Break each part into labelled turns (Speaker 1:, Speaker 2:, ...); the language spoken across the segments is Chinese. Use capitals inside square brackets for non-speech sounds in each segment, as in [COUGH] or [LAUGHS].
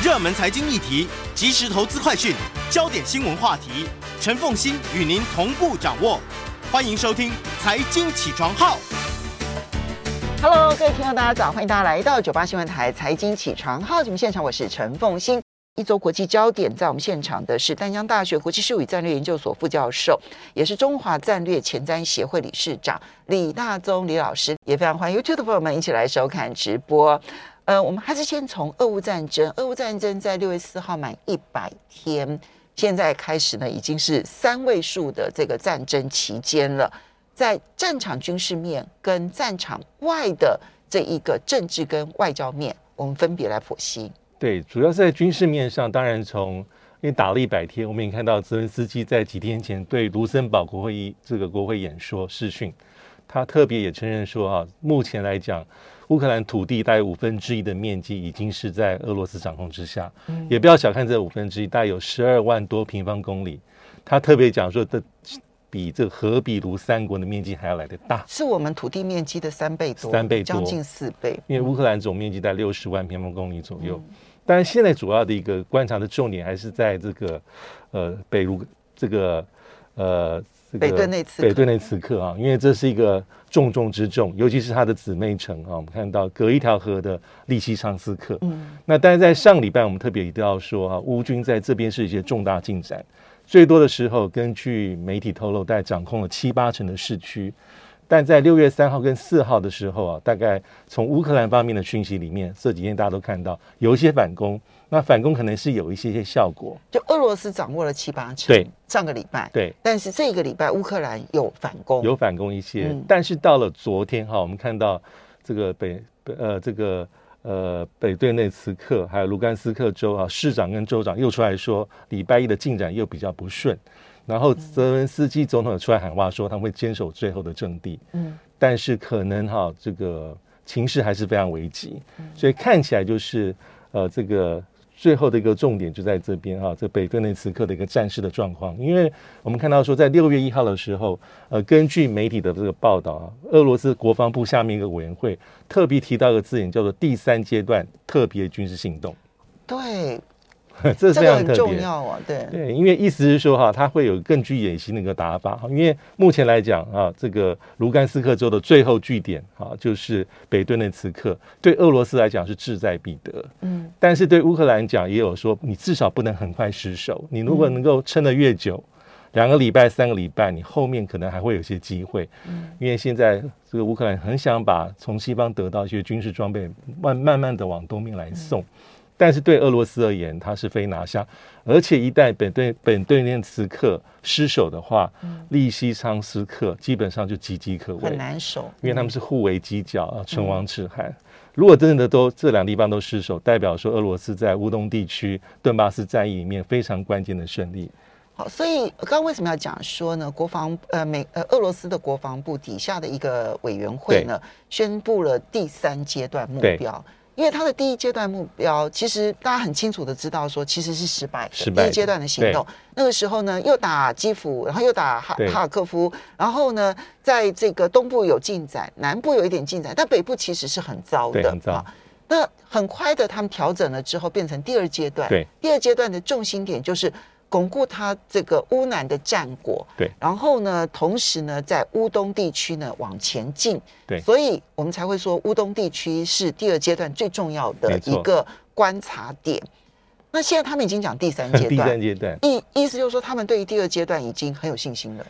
Speaker 1: 热门财经议题、即时投资快讯、焦点新闻话题，陈凤馨与您同步掌握。欢迎收听《财经起床号》。
Speaker 2: Hello，各位听众，大家早！欢迎大家来到九八新闻台《财经起床号》节目现场，我是陈凤馨。一周国际焦点，在我们现场的是淡江大学国际事务与战略研究所副教授，也是中华战略前瞻协会理事长李大宗李老师，也非常欢迎 YouTube 的朋友们一起来收看直播。呃，我们还是先从俄乌战争，俄乌战争在六月四号满一百天，现在开始呢，已经是三位数的这个战争期间了，在战场军事面跟战场外的这一个政治跟外交面，我们分别来剖析。
Speaker 3: 对，主要是在军事面上，当然从因为打了一百天，我们也看到泽伦斯基在几天前对卢森堡国会议这个国会演说视讯，他特别也承认说啊，目前来讲，乌克兰土地大概五分之一的面积已经是在俄罗斯掌控之下，嗯、也不要小看这五分之一，大概有十二万多平方公里。他特别讲说，这比这个荷比卢三国的面积还要来得大，
Speaker 2: 是我们土地面积的三倍多，
Speaker 3: 三倍多，
Speaker 2: 将近四倍。
Speaker 3: 因为乌克兰总面积在六十万平方公里左右。嗯但是现在主要的一个观察的重点还是在这个，呃，北卢这个，呃，这个
Speaker 2: 北顿内茨
Speaker 3: 北顿内茨克啊，因为这是一个重中之重，尤其是它的姊妹城啊，我们看到隔一条河的利西昌斯克。嗯。那但是在上礼拜，我们特别一定要说啊，乌军在这边是一些重大进展，最多的时候，根据媒体透露，大概掌控了七八成的市区。但在六月三号跟四号的时候啊，大概从乌克兰方面的讯息里面，这几天大家都看到有一些反攻，那反攻可能是有一些些效果。
Speaker 2: 就俄罗斯掌握了七八成，
Speaker 3: 对，
Speaker 2: 上个礼拜，
Speaker 3: 对，
Speaker 2: 但是这个礼拜乌克兰有反攻，
Speaker 3: 有反攻一些，嗯、但是到了昨天哈，我们看到这个北北呃这个呃北顿内茨克还有卢甘斯克州啊，市长跟州长又出来说，礼拜一的进展又比较不顺。然后泽文斯基总统也出来喊话，说他们会坚守最后的阵地。嗯，但是可能哈，这个情势还是非常危急，所以看起来就是呃，这个最后的一个重点就在这边哈，这北顿内茨克的一个战事的状况。因为我们看到说，在六月一号的时候，呃，根据媒体的这个报道啊，俄罗斯国防部下面一个委员会特别提到一个字眼，叫做第三阶段特别军事行动。
Speaker 2: 对。[LAUGHS]
Speaker 3: 这是非常特别，
Speaker 2: 这个很重要啊，对
Speaker 3: 对，因为意思是说哈，它会有更具野心的一个打法哈。因为目前来讲啊，这个卢甘斯克州的最后据点啊，就是北顿内茨克，对俄罗斯来讲是志在必得。嗯，但是对乌克兰讲，也有说你至少不能很快失守。你如果能够撑得越久，两个礼拜、三个礼拜，你后面可能还会有些机会。嗯，因为现在这个乌克兰很想把从西方得到一些军事装备，慢慢慢的往东面来送。但是对俄罗斯而言，它是非拿下，而且一旦本顿本顿涅茨克失守的话，嗯、利西昌斯克基本上就岌岌可危，
Speaker 2: 很难守，
Speaker 3: 因为他们是互为犄角啊，唇亡齿寒。嗯、如果真的都这两地方都失守，代表说俄罗斯在乌东地区顿巴斯战役里面非常关键的胜利。
Speaker 2: 好，所以刚刚为什么要讲说呢？国防呃美呃俄罗斯的国防部底下的一个委员会呢，宣布了第三阶段目标。因为他的第一阶段目标，其实大家很清楚的知道，说其实是失败的。失败的。第一阶段的行动，那个时候呢，又打基辅，然后又打哈哈尔科夫，然后呢，在这个东部有进展，南部有一点进展，但北部其实是很糟的。很糟。啊，那很快的，他们调整了之后，变成第二阶段。对。第二阶段的重心点就是。巩固他这个乌南的战果，
Speaker 3: 对，
Speaker 2: 然后呢，同时呢，在乌东地区呢往前进，
Speaker 3: 对，
Speaker 2: 所以我们才会说乌东地区是第二阶段最重要的一个观察点。那现在他们已经讲第三阶段，
Speaker 3: 第三阶段。
Speaker 2: 意意思就是说，他们对于第二阶段已经很有信心了，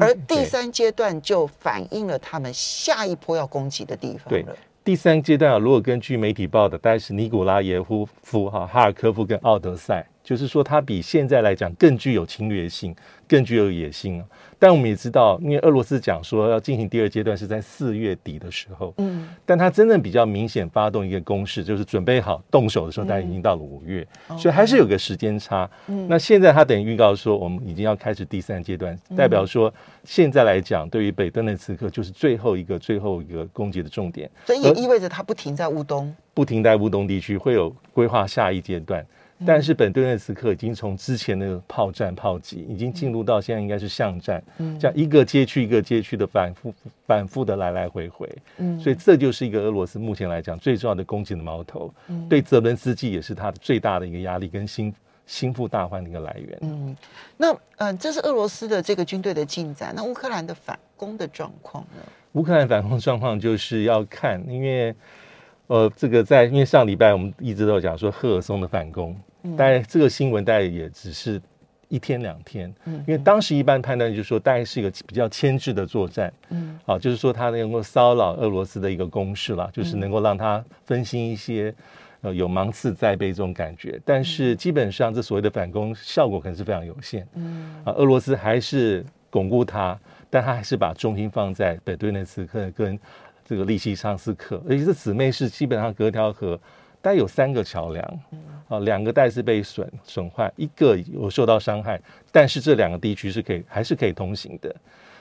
Speaker 2: 而第三阶段就反映了他们下一波要攻击的地方了。
Speaker 3: 对，第三阶段啊，如果根据媒体报的，大概是尼古拉耶夫夫哈哈尔科夫跟奥德赛。就是说，它比现在来讲更具有侵略性，更具有野心。但我们也知道，因为俄罗斯讲说要进行第二阶段是在四月底的时候，嗯，但它真正比较明显发动一个攻势，就是准备好动手的时候，大概已经到了五月，嗯、所以还是有个时间差。嗯，那现在它等于预告说，我们已经要开始第三阶段，代表说现在来讲，对于北顿内茨克就是最后一个、最后一个攻击的重点。
Speaker 2: 所以也意味着它不停在乌东，
Speaker 3: 不停在乌东地区会有规划下一阶段。但是本顿涅茨克已经从之前的炮战炮击，已经进入到现在应该是巷战，嗯，这样一个街区一个街区的反复反复的来来回回，嗯，所以这就是一个俄罗斯目前来讲最重要的攻击的矛头，嗯，对泽伦斯基也是他的最大的一个压力跟心心腹大患的一个来源，
Speaker 2: 嗯，那嗯、呃，这是俄罗斯的这个军队的进展，那乌克兰的反攻的状况呢？
Speaker 3: 乌克兰反攻状况就是要看，因为呃，这个在因为上礼拜我们一直都有讲说赫尔松的反攻。大概这个新闻大概也只是一天两天，嗯，因为当时一般判断就是说，大概是一个比较牵制的作战，嗯，啊，就是说他能够骚扰俄罗斯的一个攻势了，就是能够让他分心一些，呃，有芒刺在背这种感觉。但是基本上这所谓的反攻效果可能是非常有限，嗯，啊，俄罗斯还是巩固它，但他还是把重心放在北顿涅茨克跟这个利西昌斯克，而且这姊妹是基本上隔条河。大概有三个桥梁，啊，两个带是被损损坏，一个有受到伤害，但是这两个地区是可以还是可以通行的，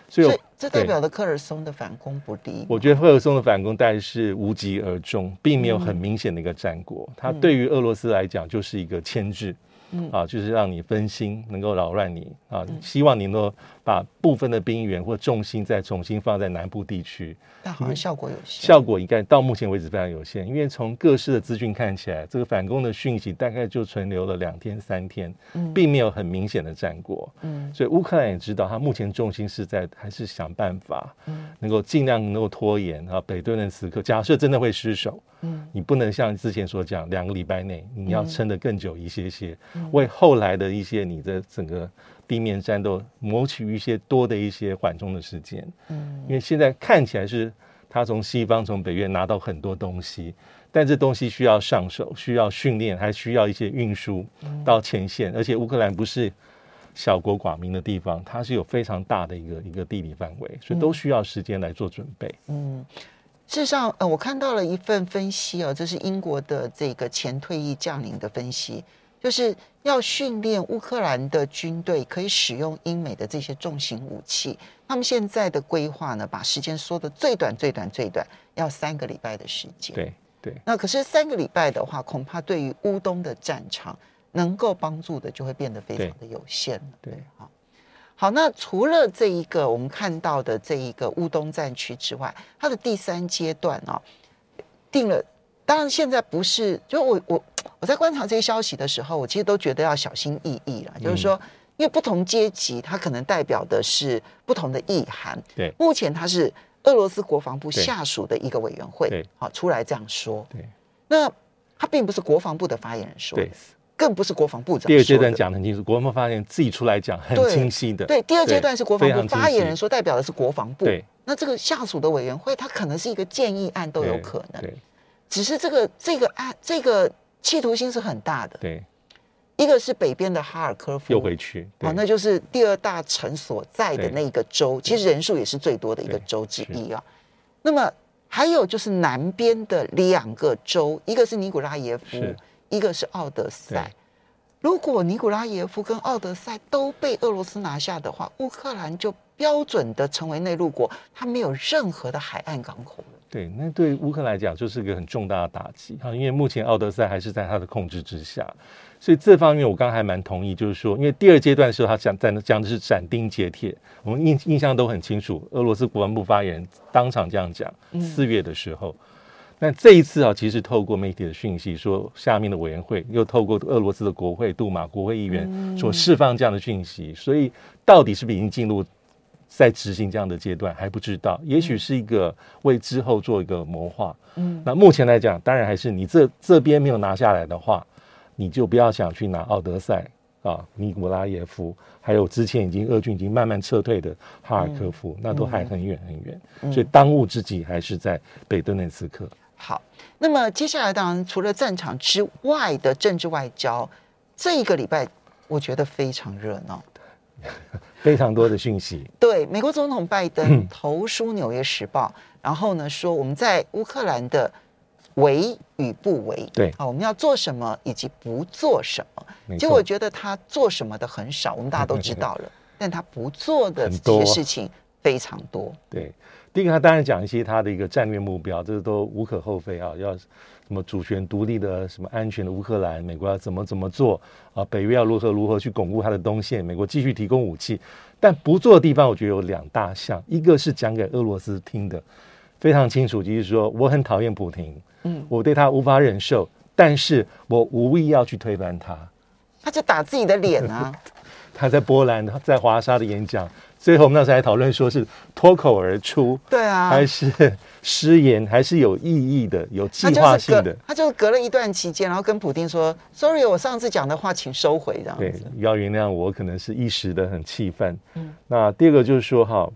Speaker 2: 所以，所以这代表的科尔松的反攻不利。
Speaker 3: 我觉得科尔松的反攻大概是无疾而终，并没有很明显的一个战果，它对于俄罗斯来讲就是一个牵制。嗯啊，就是让你分心，能够扰乱你啊。希望你能够把部分的兵员或重心再重新放在南部地区，
Speaker 2: 但好像效果有限。
Speaker 3: 效果应该到目前为止非常有限，因为从各式的资讯看起来，这个反攻的讯息大概就存留了两天三天，并没有很明显的战果。嗯，所以乌克兰也知道，他目前重心是在还是想办法，能够尽量能够拖延啊。北顿涅茨克假设真的会失守，嗯，你不能像之前所讲，两个礼拜内你要撑得更久一些些。为后来的一些你的整个地面战斗谋取一些多的一些缓冲的时间，嗯，因为现在看起来是他从西方从北约拿到很多东西，但这东西需要上手，需要训练，还需要一些运输到前线，而且乌克兰不是小国寡民的地方，它是有非常大的一个一个地理范围，所以都需要时间来做准备。
Speaker 2: 嗯，事实上，呃，我看到了一份分析哦，这是英国的这个前退役将领的分析。就是要训练乌克兰的军队可以使用英美的这些重型武器。他们现在的规划呢，把时间缩得最短、最短、最短，要三个礼拜的时间。
Speaker 3: 对对。
Speaker 2: 那可是三个礼拜的话，恐怕对于乌东的战场能够帮助的就会变得非常的有限了。
Speaker 3: 对，好，
Speaker 2: 好。那除了这一个我们看到的这一个乌东战区之外，它的第三阶段啊，定了。当然，现在不是，就我我我在观察这些消息的时候，我其实都觉得要小心翼翼了。就是说，因为不同阶级，它可能代表的是不同的意涵。
Speaker 3: 对，
Speaker 2: 目前它是俄罗斯国防部下属的一个委员会，好出来这样说。
Speaker 3: 对，
Speaker 2: 那他并不是国防部的发言人说，
Speaker 3: 对，
Speaker 2: 更不是国防部长。
Speaker 3: 第二阶段讲得很清楚，国防部发言人自己出来讲很清晰的。
Speaker 2: 对，第二阶段是国防部发言人说，代表的是国防部。对，那这个下属的委员会，它可能是一个建议案都有可能。对。只是这个这个案，这个企图心是很大的。
Speaker 3: 对，
Speaker 2: 一个是北边的哈尔科夫，
Speaker 3: 又回去，
Speaker 2: 好，那就是第二大城所在的那个州，其实人数也是最多的一个州之一啊。那么还有就是南边的两个州，一个是尼古拉耶夫，一个是奥德赛。如果尼古拉耶夫跟奥德赛都被俄罗斯拿下的话，乌克兰就标准的成为内陆国，它没有任何的海岸港口了。
Speaker 3: 对，那对乌克兰来讲就是一个很重大的打击。哈，因为目前奥德赛还是在他的控制之下，所以这方面我刚刚还蛮同意，就是说，因为第二阶段的时候他讲在讲的是斩钉截铁，我们印印象都很清楚，俄罗斯国防部发言人当场这样讲，四月的时候，那、嗯、这一次啊，其实透过媒体的讯息说，下面的委员会又透过俄罗斯的国会杜马国会议员所释放这样的讯息，所以到底是不是已经进入？在执行这样的阶段还不知道，也许是一个为之后做一个谋划。嗯，那目前来讲，当然还是你这这边没有拿下来的话，你就不要想去拿奥德赛啊、尼古拉耶夫，还有之前已经俄军已经慢慢撤退的哈尔科夫，嗯、那都还很远很远。嗯、所以当务之急还是在北顿涅茨克。
Speaker 2: 好，那么接下来当然除了战场之外的政治外交，这一个礼拜我觉得非常热闹。[LAUGHS]
Speaker 3: 非常多的讯息。
Speaker 2: 对，美国总统拜登 [LAUGHS] 投书《纽约时报》，然后呢说我们在乌克兰的为与不为，
Speaker 3: 对，
Speaker 2: 啊，我们要做什么以及不做什么。结果我觉得他做什么的很少，我们大家都知道了，[LAUGHS] 但他不做的这些事情非常多。
Speaker 3: 对，第一个他当然讲一些他的一个战略目标，这个都无可厚非啊，要什么主权独立的、什么安全的乌克兰，美国要怎么怎么做啊？北约要如何如何去巩固它的东线？美国继续提供武器，但不做的地方，我觉得有两大项，一个是讲给俄罗斯听的，非常清楚，就是说我很讨厌普丁，嗯，我对他无法忍受，但是我无意要去推翻他，
Speaker 2: 他就打自己的脸啊。[LAUGHS]
Speaker 3: 他在波兰，在华沙的演讲。最后我们那时候还讨论说是脱口而出，
Speaker 2: 对啊，
Speaker 3: 还是失言，还是有意义的、有计划性的。
Speaker 2: 他就隔了一段期间，然后跟普丁说：“Sorry，我上次讲的话，请收回。”这样
Speaker 3: 对，要原谅我，可能是一时的很气愤。嗯，那第二个就是说哈，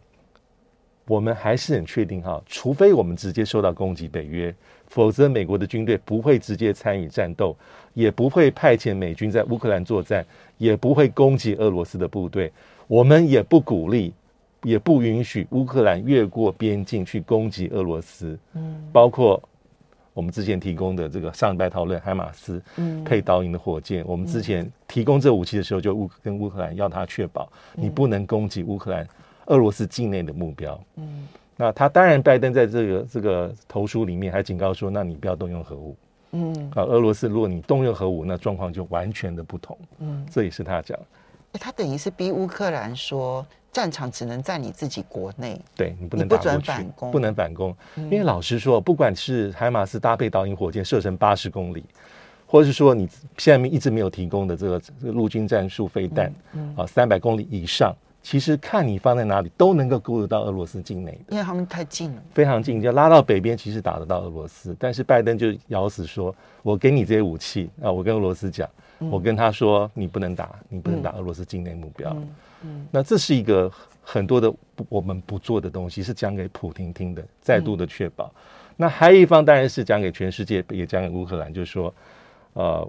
Speaker 3: 我们还是很确定哈，除非我们直接受到攻击，北约，否则美国的军队不会直接参与战斗，也不会派遣美军在乌克兰作战，也不会攻击俄罗斯的部队。我们也不鼓励，也不允许乌克兰越过边境去攻击俄罗斯。嗯，包括我们之前提供的这个上礼拜讨论海马斯，嗯，配导引的火箭。我们之前提供这武器的时候，就乌跟乌克兰要他确保，你不能攻击乌克兰、俄罗斯境内的目标。嗯，那他当然，拜登在这个这个投书里面还警告说，那你不要动用核武。嗯，啊，俄罗斯如果你动用核武，那状况就完全的不同。嗯，这也是他讲。
Speaker 2: 他等于是逼乌克兰说，战场只能在你自己国内，
Speaker 3: 对你不能不准反攻，不能反攻。因为老实说，不管是海马斯搭配导引火箭射程八十公里，或者是说你现在一直没有提供的这个这个陆军战术飞弹，嗯啊，三百公里以上，其实看你放在哪里都能够勾得到俄罗斯境内的，
Speaker 2: 因为他们太近了，
Speaker 3: 非常近，就拉到北边，其实打得到俄罗斯。但是拜登就咬死说，我给你这些武器啊，我跟俄罗斯讲。我跟他说：“你不能打，你不能打俄罗斯境内目标。嗯”嗯，那这是一个很多的我们不做的东西，是讲给普京听的，再度的确保。嗯、那还有一方当然是讲给全世界，也讲给乌克兰，就是说，呃，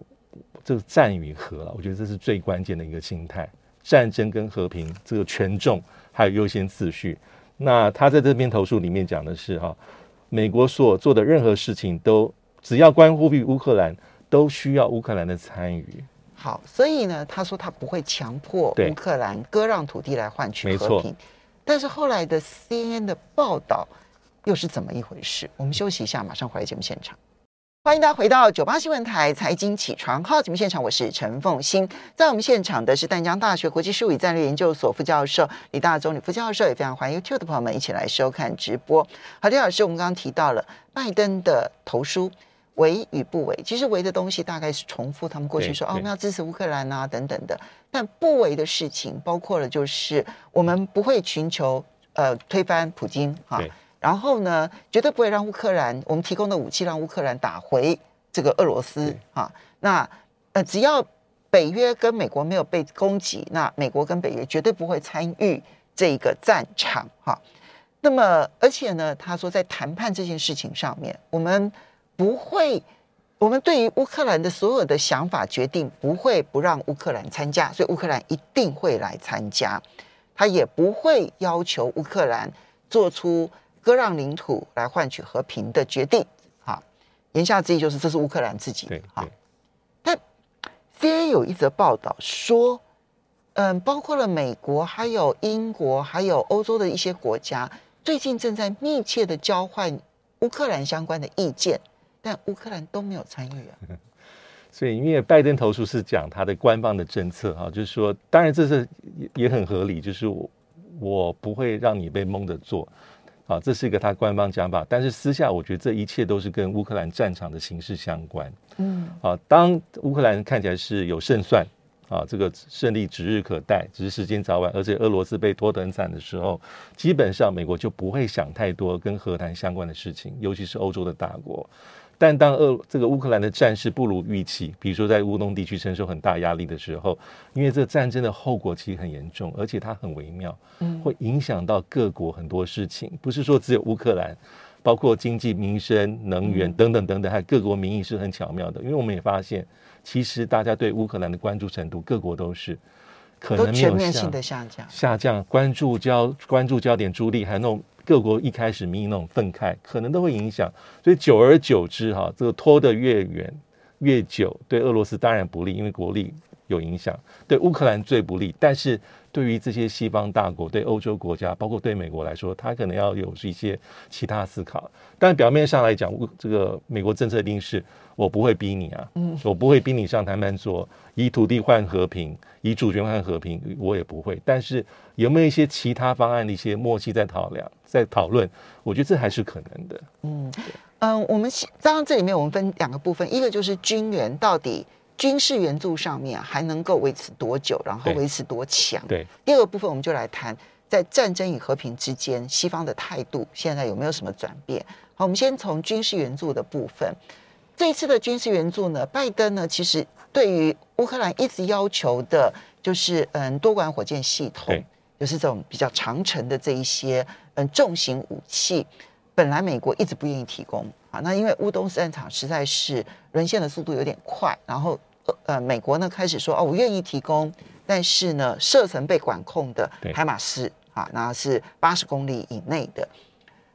Speaker 3: 这个战与和了，我觉得这是最关键的一个心态。战争跟和平，这个权重还有优先次序。那他在这篇投诉里面讲的是哈，美国所做的任何事情都只要关乎于乌克兰。都需要乌克兰的参与。
Speaker 2: 好，所以呢，他说他不会强迫乌克兰割让土地来换取和平。但是后来的 CNN 的报道又是怎么一回事？我们休息一下，马上回来节目现场。欢迎大家回到九八新闻台财经起床号节目现场，我是陈凤欣。在我们现场的是淡江大学国际事务与战略研究所副教授李大中李副教授，也非常欢迎 YouTube 的朋友们一起来收看直播。好，李老师，我们刚刚提到了拜登的投书。为与不为，其实为的东西大概是重复他们过去说哦，我们要支持乌克兰啊等等的。但不为的事情包括了，就是我们不会寻求呃推翻普京哈，啊、然后呢，绝对不会让乌克兰我们提供的武器让乌克兰打回这个俄罗斯哈、啊。那呃，只要北约跟美国没有被攻击，那美国跟北约绝对不会参与这个战场哈、啊。那么而且呢，他说在谈判这件事情上面，我们。不会，我们对于乌克兰的所有的想法决定不会不让乌克兰参加，所以乌克兰一定会来参加。他也不会要求乌克兰做出割让领土来换取和平的决定。好，言下之意就是这是乌克兰自己的。好，但 CNN 有一则报道说，嗯，包括了美国、还有英国、还有欧洲的一些国家，最近正在密切的交换乌克兰相关的意见。但乌克兰都没有参与啊，[LAUGHS]
Speaker 3: 所以因为拜登投书是讲他的官方的政策哈，就是说，当然这是也也很合理，就是我我不会让你被蒙着做啊，这是一个他官方讲法，但是私下我觉得这一切都是跟乌克兰战场的形势相关，嗯，啊，当乌克兰看起来是有胜算啊，这个胜利指日可待，只是时间早晚，而且俄罗斯被拖得很惨的时候，基本上美国就不会想太多跟和谈相关的事情，尤其是欧洲的大国。但当俄这个乌克兰的战事不如预期，比如说在乌东地区承受很大压力的时候，因为这个战争的后果其实很严重，而且它很微妙，嗯，会影响到各国很多事情，不是说只有乌克兰，包括经济、民生、能源等等等等，还有各国民意是很巧妙的。因为我们也发现，其实大家对乌克兰的关注程度，各国都是可能没有
Speaker 2: 全面性的下降，
Speaker 3: 下降关注焦关注焦点朱莉还有那种。各国一开始民意那种愤慨，可能都会影响，所以久而久之，哈，这个拖得越远越久，对俄罗斯当然不利，因为国力有影响，对乌克兰最不利。但是对于这些西方大国、对欧洲国家，包括对美国来说，他可能要有一些其他思考。但表面上来讲，这个美国政策一定是我不会逼你啊，嗯，我不会逼你上谈判桌，以土地换和平，以主权换和平，我也不会。但是有没有一些其他方案的一些默契在讨量、在讨论？我觉得这还是可能的。
Speaker 2: 嗯嗯、呃，我们当然这里面我们分两个部分，一个就是军援到底。军事援助上面还能够维持多久，然后维持多强？
Speaker 3: 对。
Speaker 2: 第二个部分，我们就来谈在战争与和平之间，西方的态度现在有没有什么转变？好，我们先从军事援助的部分。这一次的军事援助呢，拜登呢，其实对于乌克兰一直要求的，就是嗯，多管火箭系统，就是这种比较长程的这一些嗯重型武器，本来美国一直不愿意提供啊。那因为乌东战场实在是沦陷的速度有点快，然后。呃，美国呢开始说哦，我愿意提供，但是呢，射程被管控的海马斯啊，那是八十公里以内的。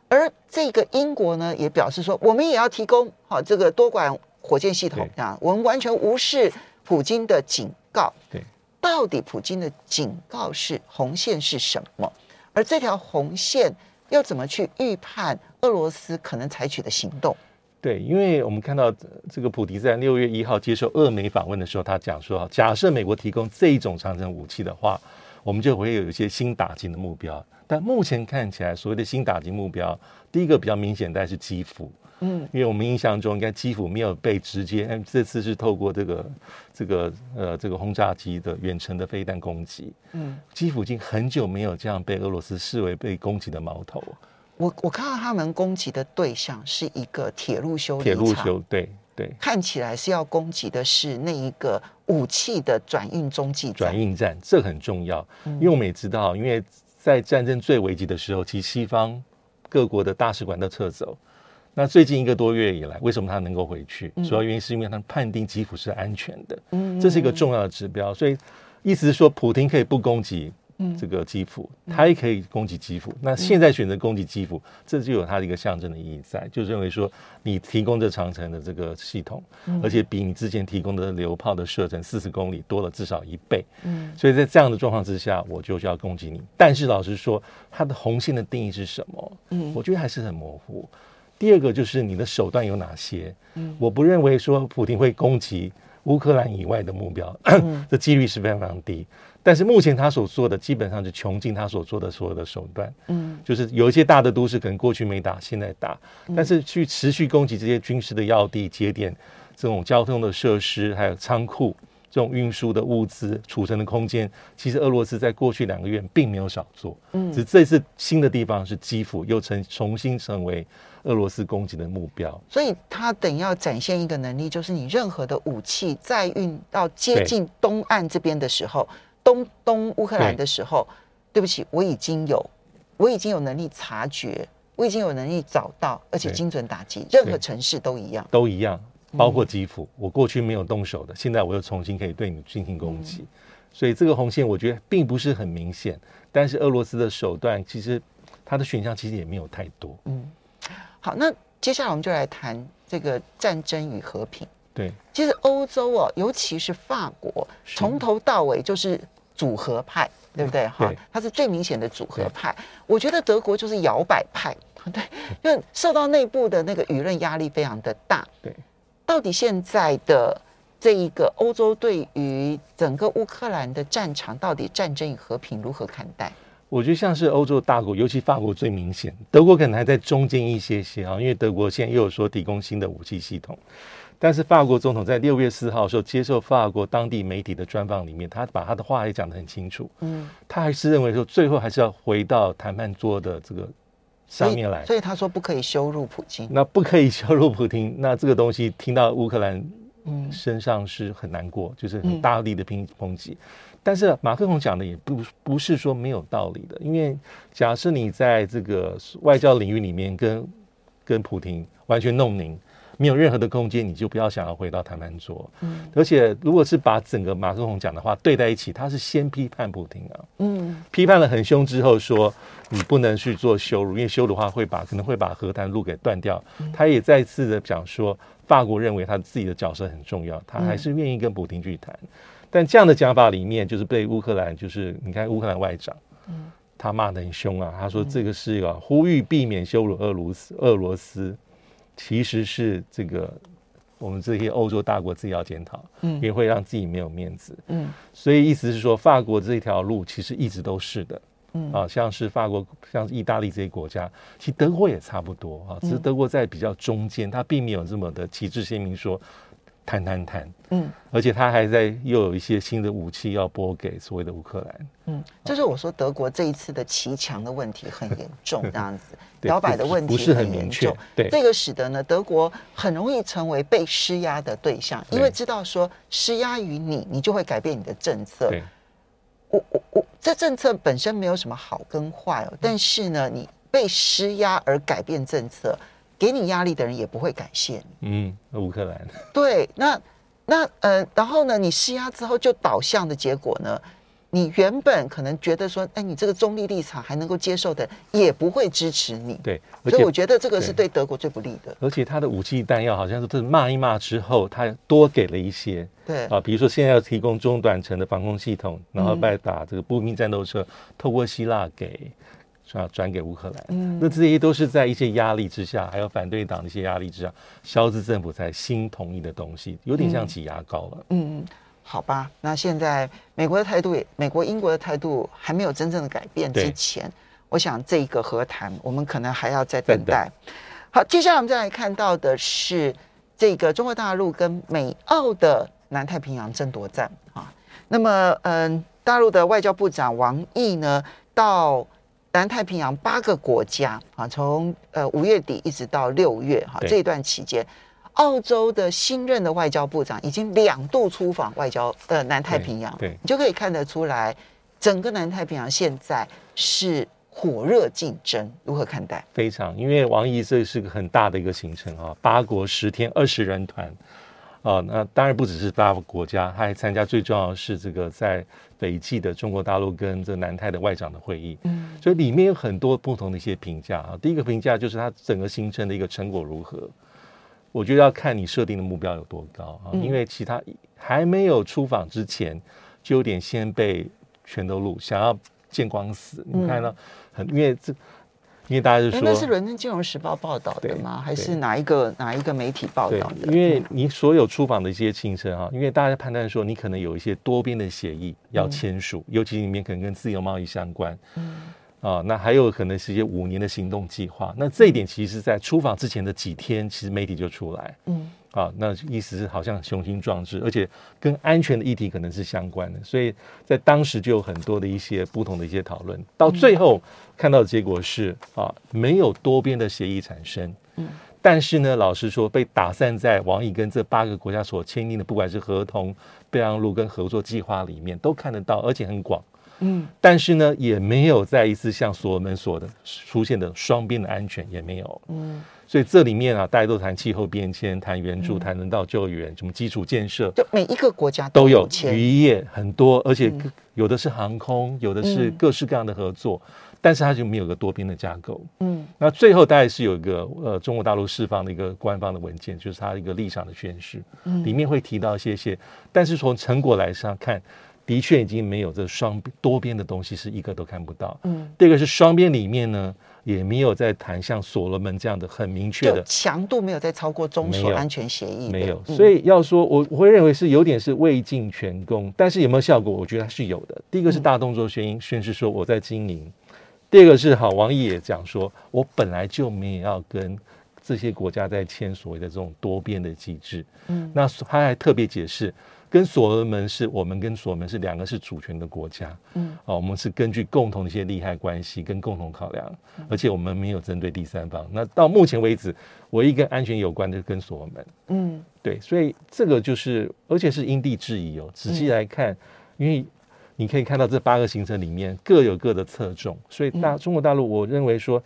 Speaker 2: 而这个英国呢也表示说，我们也要提供好这个多管火箭系统啊，我们完全无视普京的警告。
Speaker 3: 对，
Speaker 2: 到底普京的警告是红线是什么？而这条红线要怎么去预判俄罗斯可能采取的行动？
Speaker 3: 对，因为我们看到这个普迪在六月一号接受俄媒访问的时候，他讲说，假设美国提供这一种长程武器的话，我们就会有一些新打击的目标。但目前看起来，所谓的新打击目标，第一个比较明显，大概是基辅。嗯，因为我们印象中，应该基辅没有被直接，但这次是透过这个这个呃这个轰炸机的远程的飞弹攻击。嗯，基辅已经很久没有这样被俄罗斯视为被攻击的矛头。
Speaker 2: 我我看到他们攻击的对象是一个铁路修理厂，
Speaker 3: 铁路修对对，
Speaker 2: 看起来是要攻击的是那一个武器的转运中继站。
Speaker 3: 转运站这很重要，因为我们也知道，因为在战争最危急的时候，其实西方各国的大使馆都撤走。那最近一个多月以来，为什么他能够回去？主要原因是因为他判定基辅是安全的，嗯，这是一个重要的指标。所以意思是说，普京可以不攻击。嗯，这个基辅，他也可以攻击基辅。那现在选择攻击基辅，这就有它的一个象征的意义在，就认为说你提供这长城的这个系统，而且比你之前提供的流炮的射程四十公里多了至少一倍。嗯，所以在这样的状况之下，我就要攻击你。但是老实说，它的红线的定义是什么？嗯，我觉得还是很模糊。第二个就是你的手段有哪些？嗯，我不认为说普京会攻击乌克兰以外的目标，[COUGHS] 这几率是非常非常低。但是目前他所做的基本上是穷尽他所做的所有的手段，嗯，就是有一些大的都市可能过去没打，现在打，但是去持续攻击这些军事的要地、节点、这种交通的设施，还有仓库这种运输的物资、储存的空间，其实俄罗斯在过去两个月并没有少做，嗯，只是这次新的地方是基辅又成重新成为俄罗斯攻击的目标，
Speaker 2: 所以他等要展现一个能力，就是你任何的武器在运到接近东岸这边的时候。东东乌克兰的时候，对，对不起，我已经有，我已经有能力察觉，我已经有能力找到，而且精准打击，任何城市都一样，
Speaker 3: 都一样，包括基辅，嗯，我过去没有动手的，现在我又重新可以对你进行攻击，嗯，所以这个红线我觉得并不是很明显，但是俄罗斯的手段其实它的选项其实也没有太多。嗯，
Speaker 2: 好，那接下来我们就来谈这个战争与和平。
Speaker 3: 对，
Speaker 2: 其实欧洲哦，尤其是法国，从头到尾就是。组合派，对不对？哈，它是最明显的组合派。我觉得德国就是摇摆派，对，因为受到内部的那个舆论压力非常的大。
Speaker 3: 对，
Speaker 2: 到底现在的这一个欧洲对于整个乌克兰的战场，到底战争与和平如何看待？
Speaker 3: 我觉得像是欧洲大国，尤其法国最明显，德国可能还在中间一些些啊，因为德国现在又有说提供新的武器系统。但是法国总统在六月四号的时候接受法国当地媒体的专访里面，他把他的话也讲得很清楚。嗯，他还是认为说最后还是要回到谈判桌的这个上面来。
Speaker 2: 所以他说不可以羞辱普京。
Speaker 3: 那不可以羞辱普京，那这个东西听到乌克兰身上是很难过，就是很大力的抨抨击。但是马克龙讲的也不不是说没有道理的，因为假设你在这个外交领域里面跟跟普京完全弄拧。没有任何的空间，你就不要想要回到谈判桌。嗯，而且如果是把整个马克宏讲的话对在一起，他是先批判普京啊，嗯，批判了很凶之后说你不能去做羞辱，因为羞辱的话会把可能会把和谈路给断掉。嗯、他也再次的讲说，法国认为他自己的角色很重要，他还是愿意跟普京去谈。嗯、但这样的讲法里面，就是被乌克兰，就是你看乌克兰外长，嗯。他骂得很凶啊！他说这个是一个呼吁避免羞辱俄罗斯，俄罗斯其实是这个我们这些欧洲大国自己要检讨，嗯，也会让自己没有面子，嗯，所以意思是说，法国这条路其实一直都是的，嗯啊，像是法国，像是意大利这些国家，其实德国也差不多啊，只是德国在比较中间，他并没有这么的旗帜鲜明说。谈谈谈，嗯，而且他还在又有一些新的武器要拨给所谓的乌克兰，嗯，
Speaker 2: 就是我说德国这一次的骑墙的问题很严重，这样子。[LAUGHS] 摇摆的问题不是很严重，对，这个使得呢德国很容易成为被施压的对象，因为知道说施压于你，你就会改变你的政策。对，我我我，这政策本身没有什么好跟坏哦，但是呢，你被施压而改变政策。给你压力的人也不会感谢你。
Speaker 3: 嗯，乌克兰。
Speaker 2: 对，那那呃，然后呢，你施压之后就导向的结果呢，你原本可能觉得说，哎，你这个中立立场还能够接受的，也不会支持你。
Speaker 3: 对，
Speaker 2: 所以我觉得这个是对德国最不利的。
Speaker 3: 而且他的武器弹药好像是骂一骂之后，他多给了一些。
Speaker 2: 对
Speaker 3: 啊，比如说现在要提供中短程的防空系统，然后再打这个步兵战斗车，嗯、透过希腊给。转转给乌克兰，嗯，那这些都是在一些压力之下，还有反对党的一些压力之下，肖兹政府才新同意的东西，有点像挤牙膏了。
Speaker 2: 嗯嗯，好吧，那现在美国的态度也，美国、英国的态度还没有真正的改变之前，我想这一个和谈，我们可能还要再等待。等好，接下来我们再来看到的是这个中国大陆跟美澳的南太平洋争夺战啊。那么，嗯，大陆的外交部长王毅呢，到南太平洋八个国家啊，从呃五月底一直到六月哈，对这段期间，澳洲的新任的外交部长已经两度出访外交呃南太平洋，对，对你就可以看得出来，整个南太平洋现在是火热竞争，如何看待？
Speaker 3: 非常，因为王毅这是个很大的一个行程啊，八国十天二十人团。哦，那当然不只是八个国家，他还参加最重要的是这个在斐济的中国大陆跟这南太的外长的会议。嗯，所以里面有很多不同的一些评价啊。第一个评价就是他整个行程的一个成果如何，我觉得要看你设定的目标有多高啊。因为其他还没有出访之前，就有点先被全都录，想要见光死。你看到很因为这。因为大家就说，
Speaker 2: 那是《伦敦金融时报》报道的吗？还是哪一个哪一个媒体报道的？
Speaker 3: 因为你所有出访的一些行程啊，因为大家判断说你可能有一些多边的协议要签署，嗯、尤其里面可能跟自由贸易相关。嗯。啊，那还有可能是一些五年的行动计划。那这一点其实，在出访之前的几天，其实媒体就出来。嗯。啊，那意思是好像雄心壮志，而且跟安全的议题可能是相关的，所以在当时就有很多的一些不同的一些讨论。到最后看到的结果是啊，没有多边的协议产生。嗯，但是呢，老实说，被打散在王毅跟这八个国家所签订的，不管是合同、备忘录跟合作计划里面，都看得到，而且很广。嗯，但是呢，也没有再一次像所罗门所的出现的双边的安全也没有。嗯。所以这里面啊，大家都谈气候变迁、谈援助、谈人道救援，什么基础建设，
Speaker 2: 就每一个国家都有
Speaker 3: 渔业很多，而且有的是航空，有的是各式各样的合作，但是它就没有个多边的架构。嗯，那最后大概是有一个呃，中国大陆释放的一个官方的文件，就是它一个立场的宣示，里面会提到一些些，但是从成果来上看，的确已经没有这双多边的东西，是一个都看不到。嗯，第二个是双边里面呢。也没有在谈像所罗门这样的很明确的
Speaker 2: 强度，没有在超过中所安全协议，
Speaker 3: 没有。所以要说，我我会认为是有点是未尽全功，但是有没有效果？我觉得它是有的。第一个是大动作宣音宣示说我在经营，第二个是好，王毅也讲说，我本来就没有要跟这些国家在签所谓的这种多边的机制。嗯，那他还特别解释。跟所罗门是我们跟所罗门是两个是主权的国家，嗯，哦，我们是根据共同的一些利害关系跟共同考量，而且我们没有针对第三方。那到目前为止，唯一跟安全有关的跟所罗门，嗯，对，所以这个就是，而且是因地制宜哦。仔细来看，因为你可以看到这八个行程里面各有各的侧重，所以大中国大陆，我认为说。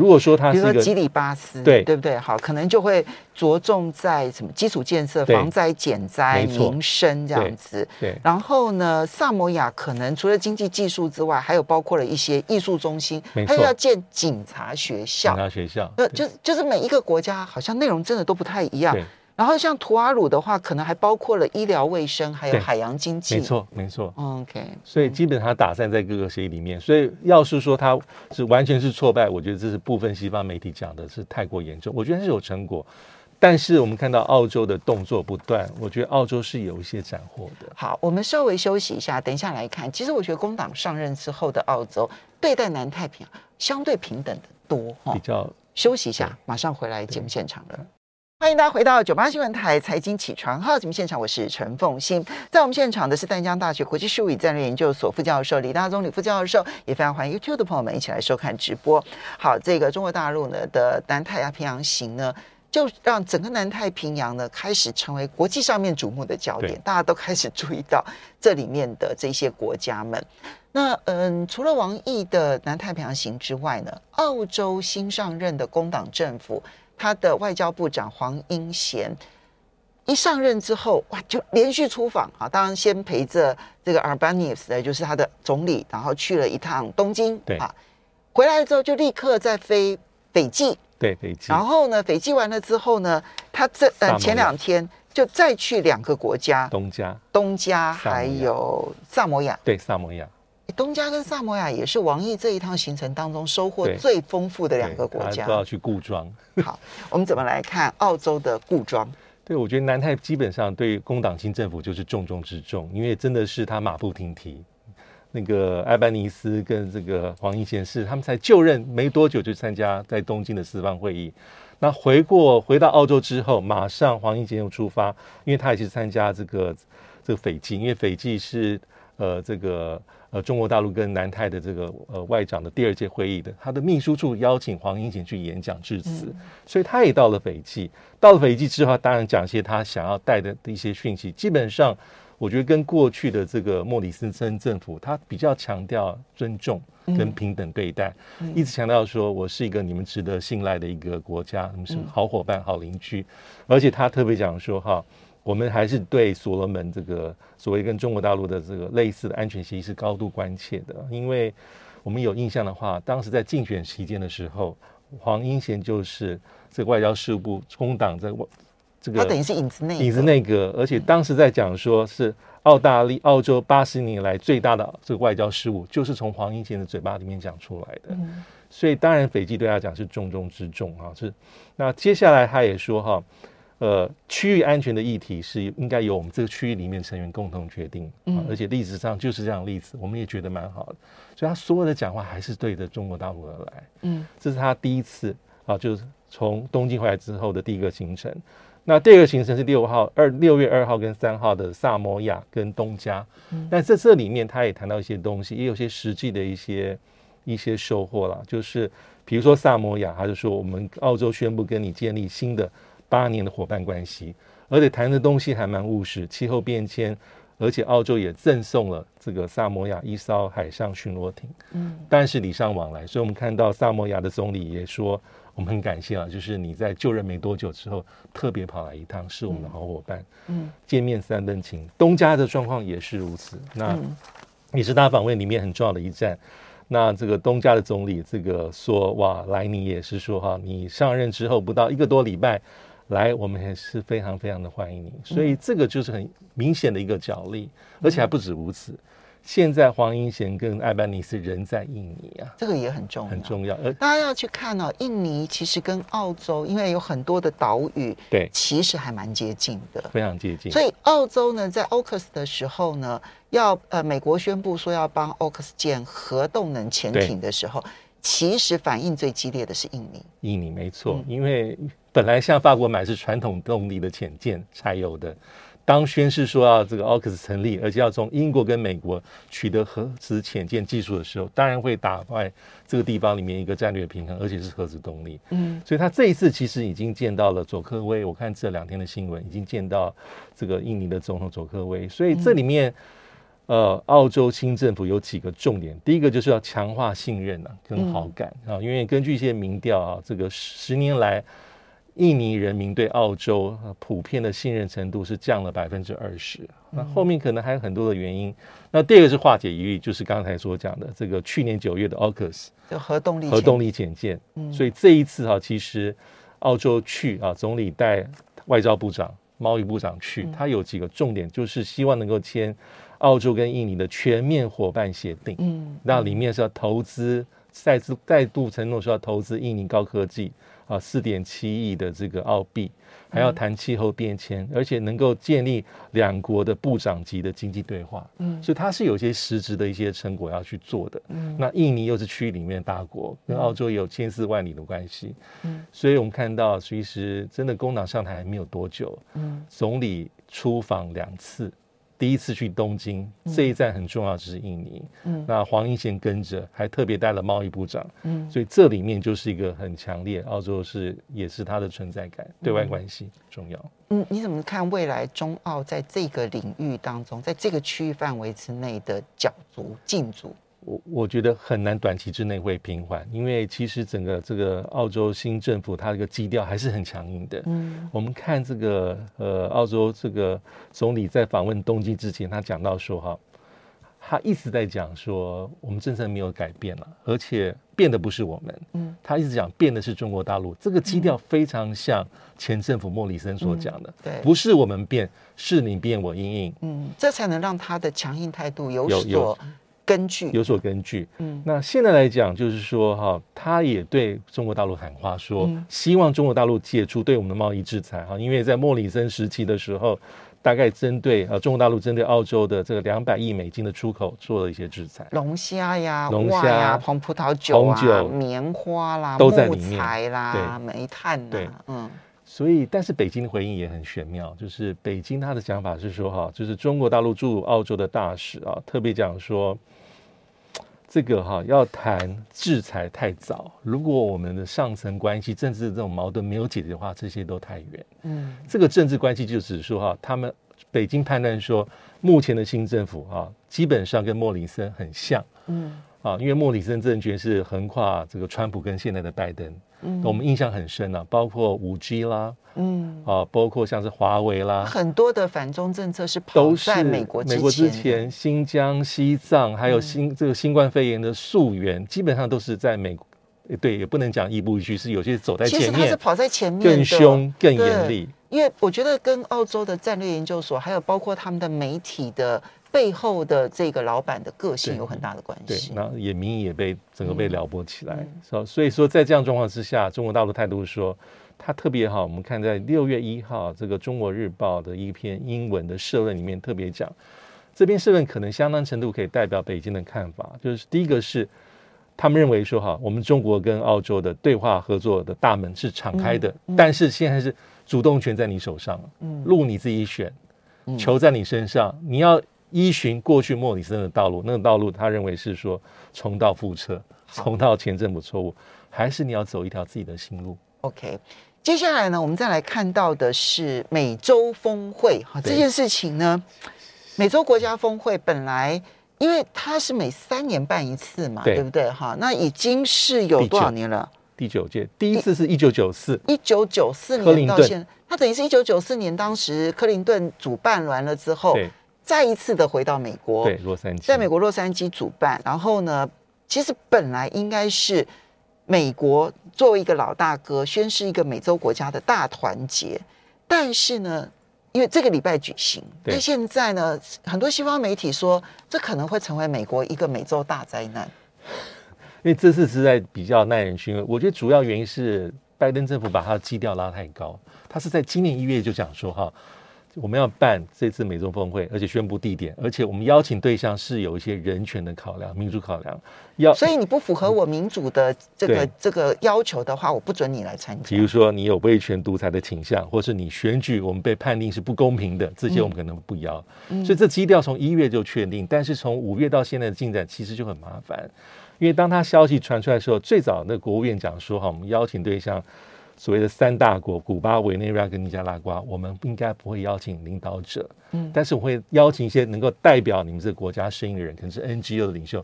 Speaker 3: 如果说它是一个
Speaker 2: 比如说基里巴斯，
Speaker 3: 对
Speaker 2: 对不对？好，可能就会着重在什么基础建设、防灾减灾、民生这样子。
Speaker 3: 对。
Speaker 2: 然后呢，萨摩亚可能除了经济技术之外，还有包括了一些艺术中心，还有要建警察学校。
Speaker 3: 警察学校。
Speaker 2: 呃，就就是每一个国家好像内容真的都不太一样。然后像图瓦鲁的话，可能还包括了医疗卫生，还有海洋经济。
Speaker 3: 没错，没错。
Speaker 2: OK，
Speaker 3: 所以基本上打散在各个协议里面。所以要是说它是完全是挫败，我觉得这是部分西方媒体讲的是太过严重。我觉得是有成果，但是我们看到澳洲的动作不断，我觉得澳洲是有一些斩获的。
Speaker 2: 好，我们稍微休息一下，等一下来看。其实我觉得工党上任之后的澳洲对待南太平洋相对平等的多哈。
Speaker 3: 比较
Speaker 2: 休息一下，马上回来节目现场了。欢迎大家回到九八新闻台财经起床号节目现场，我是陈凤欣。在我们现场的是淡江大学国际事务与战略研究所副教授李大宗李副教授，也非常欢迎 YouTube 的朋友们一起来收看直播。好，这个中国大陆呢的南太平洋行呢，就让整个南太平洋呢开始成为国际上面瞩目的焦点，大家都开始注意到这里面的这些国家们。那嗯，除了王毅的南太平洋行之外呢，澳洲新上任的工党政府。他的外交部长黄英贤一上任之后，哇，就连续出访啊！当然先陪着这个 Albanese 的，就是他的总理，然后去了一趟东京，
Speaker 3: 对
Speaker 2: 啊，回来之后就立刻再飞斐济，
Speaker 3: 对斐济。
Speaker 2: 然后呢，斐济完了之后呢，他这呃前两天就再去两个国家，
Speaker 3: 东加、
Speaker 2: 东加还有萨摩亚，
Speaker 3: 对萨摩亚。
Speaker 2: 东加跟萨摩亚也是王毅这一趟行程当中收获最丰富的两个国家，
Speaker 3: 都要去固庄。[LAUGHS]
Speaker 2: 好，我们怎么来看澳洲的固庄？
Speaker 3: 对，我觉得南太基本上对工党新政府就是重中之重，因为真的是他马不停蹄。那个埃班尼斯跟这个黄毅贤是他们才就任没多久就参加在东京的四方会议，那回过回到澳洲之后，马上黄毅贤又出发，因为他也是参加这个这个斐济，因为斐济是呃这个。呃，中国大陆跟南太的这个呃外长的第二届会议的，他的秘书处邀请黄英贤去演讲致辞，嗯、所以他也到了斐济。到了斐济之后，当然讲一些他想要带的一些讯息。基本上，我觉得跟过去的这个莫里森森政府，他比较强调尊重跟平等对待，嗯、一直强调说我是一个你们值得信赖的一个国家，你们是好伙伴、好邻居。而且他特别讲说哈。我们还是对所罗门这个所谓跟中国大陆的这个类似的安全协议是高度关切的，因为我们有印象的话，当时在竞选期间的时候，黄英贤就是这个外交事务部工党在这个
Speaker 2: 他等于是影子内
Speaker 3: 影子内阁，而且当时在讲说是澳大利澳洲八十年来最大的这个外交事务，就是从黄英贤的嘴巴里面讲出来的，所以当然斐济对他讲是重中之重啊，是。那接下来他也说哈。呃，区域安全的议题是应该由我们这个区域里面成员共同决定，嗯，而且历史上就是这样的例子，我们也觉得蛮好的，所以他所有的讲话还是对着中国大陆而来，嗯，这是他第一次啊，就是从东京回来之后的第一个行程。那第二个行程是六号二六月二号跟三号的萨摩亚跟东加，嗯，但在这里面他也谈到一些东西，也有些实际的一些一些收获了，就是比如说萨摩亚，他就说我们澳洲宣布跟你建立新的。八年的伙伴关系，而且谈的东西还蛮务实，气候变迁，而且澳洲也赠送了这个萨摩亚一艘海上巡逻艇，嗯，但是礼尚往来，所以我们看到萨摩亚的总理也说，我们很感谢啊，就是你在就任没多久之后特别跑来一趟，是我们的好伙伴，嗯，见面三分情。东家的状况也是如此，那也是他访问里面很重要的一站。那这个东家的总理这个说，哇，莱尼也是说哈，你上任之后不到一个多礼拜。来，我们也是非常非常的欢迎你，所以这个就是很明显的一个角力，嗯、而且还不止如此。现在黄英贤跟艾班尼斯人在印尼啊，
Speaker 2: 这个也很重要，
Speaker 3: 很重要。呃
Speaker 2: 大家要去看哦，印尼其实跟澳洲，因为有很多的岛屿，
Speaker 3: 对，
Speaker 2: 其实还蛮接近的，
Speaker 3: 非常接近。
Speaker 2: 所以澳洲呢，在 AUKUS 的时候呢，要呃，美国宣布说要帮 AUKUS 建核动能潜艇的时候。其实反应最激烈的是印尼，
Speaker 3: 印尼没错，因为本来向法国买是传统动力的潜舰，柴油的。当宣誓说要这个 AUKUS 成立，而且要从英国跟美国取得核子潜舰技术的时候，当然会打坏这个地方里面一个战略平衡，而且是核子动力。嗯，所以他这一次其实已经见到了佐科威，我看这两天的新闻已经见到这个印尼的总统佐科威，所以这里面。呃，澳洲新政府有几个重点，第一个就是要强化信任啊，跟好感啊，因为根据一些民调啊，这个十年来，印尼人民对澳洲普遍的信任程度是降了百分之二十。那后面可能还有很多的原因。那第二个是化解疑虑，就是刚才所讲的这个去年九月的 AUKUS
Speaker 2: 核动力
Speaker 3: 核动力潜舰。所以这一次哈，其实澳洲去啊，总理带外交部长、贸易部长去，他有几个重点，就是希望能够签。澳洲跟印尼的全面伙伴协定，嗯，那里面是要投资，再次再度承诺说要投资印尼高科技啊，四点七亿的这个澳币，还要谈气候变迁，而且能够建立两国的部长级的经济对话，嗯，所以它是有些实质的一些成果要去做的，嗯，那印尼又是区域里面大国，跟澳洲也有千丝万缕的关系，嗯，所以我们看到其实真的工党上台还没有多久，嗯，总理出访两次。第一次去东京，这一站很重要，就是印尼。嗯，那黄英贤跟着，还特别带了贸易部长。嗯，所以这里面就是一个很强烈，澳洲是也是它的存在感，对外关系重要。
Speaker 2: 嗯，你怎么看未来中澳在这个领域当中，在这个区域范围之内的角逐竞逐？
Speaker 3: 我我觉得很难短期之内会平缓，因为其实整个这个澳洲新政府它这个基调还是很强硬的。嗯，我们看这个呃，澳洲这个总理在访问东京之前，他讲到说哈，他一直在讲说我们政策没有改变了，而且变的不是我们。嗯，他一直讲变的是中国大陆，这个基调非常像前政府莫里森所讲的。嗯、对，不是我们变，是你变我应应。
Speaker 2: 嗯，这才能让他的强硬态度有所。有有根据。
Speaker 3: 有所根据，嗯，那现在来讲，就是说哈，他也对中国大陆喊话，说希望中国大陆解除对我们的贸易制裁哈，因为在莫里森时期的时候，大概针对啊中国大陆针对澳洲的这个两百亿美金的出口做了一些制裁，
Speaker 2: 龙虾呀、龙虾呀、红葡萄酒啊、红酒、棉花啦、
Speaker 3: 都在里面。
Speaker 2: 木材啦、煤炭啦，
Speaker 3: 对，
Speaker 2: 嗯。
Speaker 3: 所以，但是北京的回应也很玄妙，就是北京他的想法是说哈，就是中国大陆驻澳洲的大使啊，特别讲说。这个哈要谈制裁太早，如果我们的上层关系、政治的这种矛盾没有解决的话，这些都太远。嗯，这个政治关系就只是说哈，他们北京判断说，目前的新政府啊，基本上跟莫里森很像。嗯，啊，因为莫里森政权是横跨这个川普跟现在的拜登。嗯，我们印象很深啊，包括五 G 啦，嗯，啊，包括像是华为啦，
Speaker 2: 很多的反中政策是跑在美国
Speaker 3: 美国之前，新疆、西藏，还有新、嗯、这个新冠肺炎的溯源，基本上都是在美国。对，也不能讲亦步亦趋，是有些走在前面，其实他
Speaker 2: 是跑在前面，
Speaker 3: 更凶、更严厉。
Speaker 2: 因为我觉得跟澳洲的战略研究所，还有包括他们的媒体的。背后的这个老板的个性有很大的关系，
Speaker 3: 对，那也民意也被整个被撩拨起来，所、嗯、所以说在这样状况之下，中国大陆态度是说，他特别好。我们看在六月一号这个《中国日报》的一篇英文的社论里面特别讲，这篇社论可能相当程度可以代表北京的看法，就是第一个是他们认为说哈，我们中国跟澳洲的对话合作的大门是敞开的，嗯。嗯、但是现在是主动权在你手上，嗯，路你自己选，球在你身上，你要。依循过去莫里森的道路，那个道路他认为是说重蹈覆辙，重蹈前政府错误，还是你要走一条自己的新路
Speaker 2: ？OK，接下来呢，我们再来看到的是美洲峰会哈，这件事情呢，美洲国家峰会本来因为它是每三年办一次嘛，对，对不对哈？那已经是有多少年了？
Speaker 3: 第九届，第一次是一九九四，
Speaker 2: 一九九四年到现在，它等于是一九九四年当时克林顿主办完了之后。再一次的回到美国，
Speaker 3: 对，洛杉矶，
Speaker 2: 在美国洛杉矶主办。然后呢，其实本来应该是美国作为一个老大哥，宣示一个美洲国家的大团结。但是呢，因为这个礼拜举行，那现在呢，很多西方媒体说，这可能会成为美国一个美洲大灾难。
Speaker 3: 因为这次实在比较耐人寻味。我觉得主要原因是拜登政府把他的基调拉太高，他是在今年一月就讲说哈。我们要办这次美中峰会，而且宣布地点，而且我们邀请对象是有一些人权的考量、民主考量。要
Speaker 2: 所以你不符合我民主的这个这个要求的话，我不准你来参加。
Speaker 3: 比如说你有威权独裁的倾向，或是你选举我们被判定是不公平的，这些我们可能不邀。嗯、所以这基调从一月就确定，但是从五月到现在的进展其实就很麻烦，因为当他消息传出来的时候，最早那国务院讲说哈，我们邀请对象。所谓的三大国——古巴、委内瑞拉跟尼加拉瓜，我们应该不会邀请领导者，嗯，但是我会邀请一些能够代表你们这个国家声音的人，可能是 NGO 的领袖，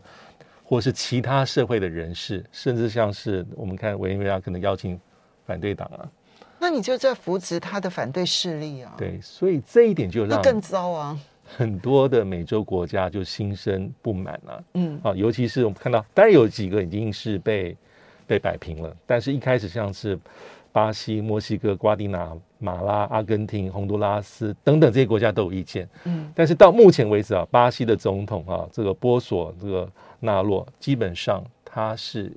Speaker 3: 或是其他社会的人士，甚至像是我们看委内瑞拉可能邀请反对党啊。
Speaker 2: 那你就在扶植他的反对势力啊？
Speaker 3: 对，所以这一点就让
Speaker 2: 更糟啊！
Speaker 3: 很多的美洲国家就心生不满啊。嗯，啊，尤其是我们看到，当然有几个已经是被被摆平了，但是一开始像是巴西、墨西哥、瓜地那、马拉、阿根廷、洪都拉斯等等这些国家都有意见。嗯，但是到目前为止啊，巴西的总统啊，这个波索这个纳洛基本上他是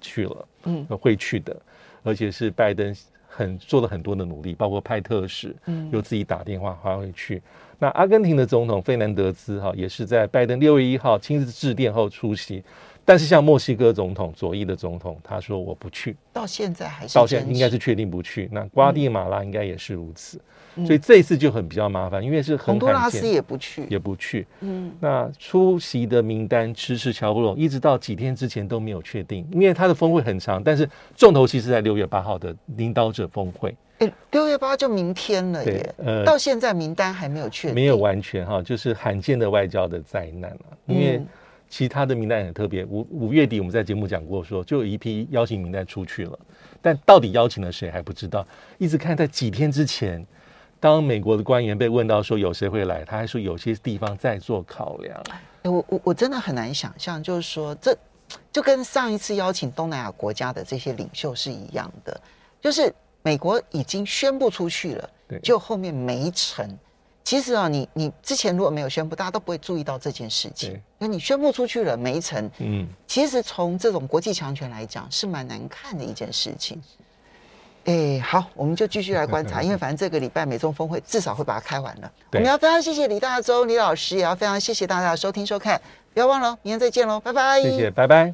Speaker 3: 去了，嗯，会去的，而且是拜登。很做了很多的努力，包括派特使，嗯，又自己打电话还会去。那阿根廷的总统费南德兹哈，也是在拜登六月一号亲自致电后出席。但是像墨西哥总统左翼的总统，他说我不去，
Speaker 2: 到现在还是
Speaker 3: 到现在应该是确定不去。那瓜地马拉应该也是如此。嗯所以这一次就很比较麻烦，因为是很
Speaker 2: 洪都拉斯也不去，
Speaker 3: 也不去。嗯，那出席的名单迟迟乔不拢，一直到几天之前都没有确定，因为他的峰会很长，但是重头戏是在六月八号的领导者峰会。
Speaker 2: 哎，六月八就明天了耶！呃，到现在名单还没有确定，
Speaker 3: 没有完全哈，就是罕见的外交的灾难了。因为其他的名单很特别，五五月底我们在节目讲过说，说就有一批邀请名单出去了，但到底邀请了谁还不知道，一直看在几天之前。当美国的官员被问到说有谁会来，他还说有些地方在做考量。
Speaker 2: 我我我真的很难想象，就是说这就跟上一次邀请东南亚国家的这些领袖是一样的，就是美国已经宣布出去了，对，就后面没成。其实啊，你你之前如果没有宣布，大家都不会注意到这件事情。那你宣布出去了没成，嗯，其实从这种国际强权来讲，是蛮难看的一件事情。哎，好，我们就继续来观察，[LAUGHS] 因为反正这个礼拜美中峰会至少会把它开完了。我们要非常谢谢李大洲李老师，也要非常谢谢大家的收听收看，不要忘了明天再见喽，拜拜。
Speaker 3: 谢谢，拜拜。